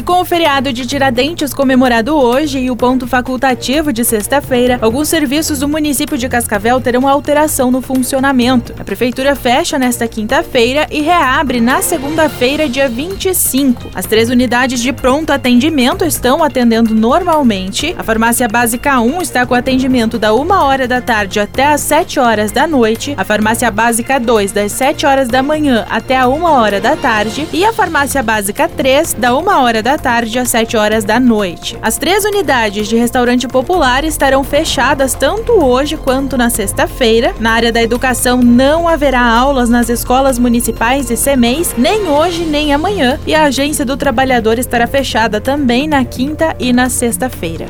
E com o feriado de Tiradentes comemorado hoje e o ponto facultativo de sexta-feira, alguns serviços do município de Cascavel terão alteração no funcionamento. A prefeitura fecha nesta quinta-feira e reabre na segunda-feira, dia 25. As três unidades de pronto atendimento estão atendendo normalmente. A farmácia básica 1 está com atendimento da 1 hora da tarde até às 7 horas da noite. A farmácia básica 2 das 7 horas da manhã até a 1 hora da tarde e a farmácia básica 3 da 1 hora da tarde às 7 horas da noite. As três unidades de restaurante popular estarão fechadas tanto hoje quanto na sexta-feira. Na área da educação não haverá aulas nas escolas municipais e CEMEIs nem hoje nem amanhã e a agência do trabalhador estará fechada também na quinta e na sexta-feira.